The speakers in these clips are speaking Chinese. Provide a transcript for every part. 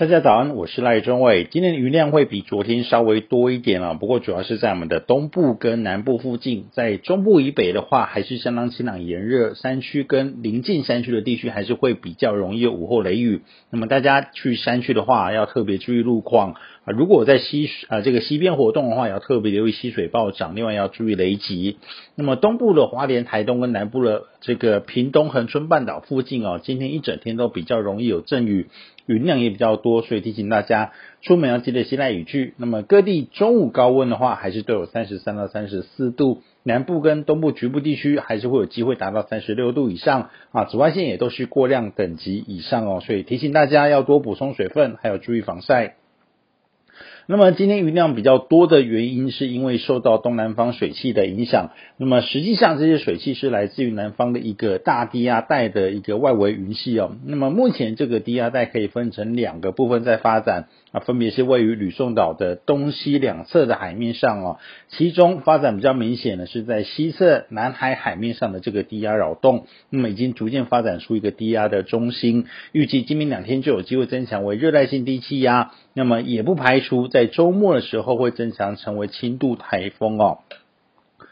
大家早安，我是赖中伟。今天的云量会比昨天稍微多一点啊，不过主要是在我们的东部跟南部附近，在中部以北的话，还是相当晴朗炎热，山区跟临近山区的地区还是会比较容易有午后雷雨。那么大家去山区的话，要特别注意路况啊。如果在溪啊这个溪边活动的话，要特别留意溪水暴涨，另外要注意雷击。那么东部的华莲、台东跟南部的这个屏东恒春半岛附近哦，今天一整天都比较容易有阵雨。云量也比较多，所以提醒大家出门要记得携带雨具。那么各地中午高温的话，还是都有三十三到三十四度，南部跟东部局部地区还是会有机会达到三十六度以上啊。紫外线也都是过量等级以上哦，所以提醒大家要多补充水分，还有注意防晒。那么今天云量比较多的原因，是因为受到东南方水汽的影响。那么实际上，这些水汽是来自于南方的一个大低压带的一个外围云系哦。那么目前这个低压带可以分成两个部分在发展啊，分别是位于吕宋岛的东西两侧的海面上哦。其中发展比较明显的是在西侧南海海面上的这个低压扰动，那么已经逐渐发展出一个低压的中心，预计今明两天就有机会增强为热带性低气压。那么也不排除在周末的时候会增强成为轻度台风哦。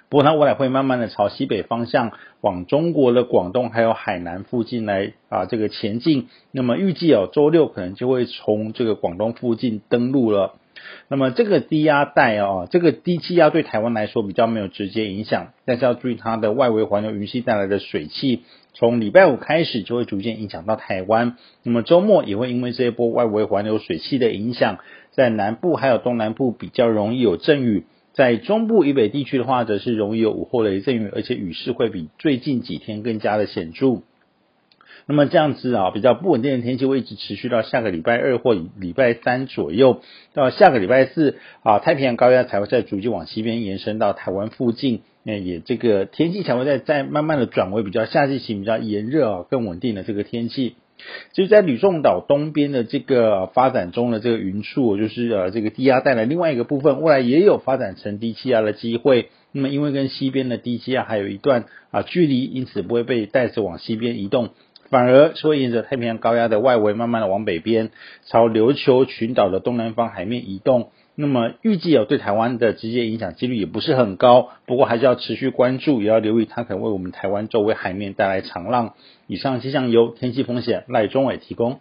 不过它未来会慢慢的朝西北方向往中国的广东还有海南附近来啊这个前进。那么预计哦周六可能就会从这个广东附近登陆了。那么这个低压带啊，这个低气压对台湾来说比较没有直接影响，但是要注意它的外围环流云系带来的水汽，从礼拜五开始就会逐渐影响到台湾。那么周末也会因为这一波外围环流水汽的影响，在南部还有东南部比较容易有阵雨，在中部以北地区的话，则是容易有午后雷阵雨，而且雨势会比最近几天更加的显著。那么这样子啊，比较不稳定的天气会一直持续到下个礼拜二或礼拜三左右，到下个礼拜四啊，太平洋高压才会再逐渐往西边延伸到台湾附近，那也这个天气才会再再慢慢的转为比较夏季型、比较炎热啊、更稳定的这个天气。就在吕宋岛东边的这个发展中的这个云束，就是呃这个低压带的另外一个部分，未来也有发展成低气压的机会。那么因为跟西边的低气压还有一段啊距离，因此不会被带着往西边移动。反而是会沿着太平洋高压的外围，慢慢的往北边，朝琉球群岛的东南方海面移动。那么预计有对台湾的直接影响几率也不是很高，不过还是要持续关注，也要留意它可能为我们台湾周围海面带来长浪。以上气象由天气风险赖中伟提供。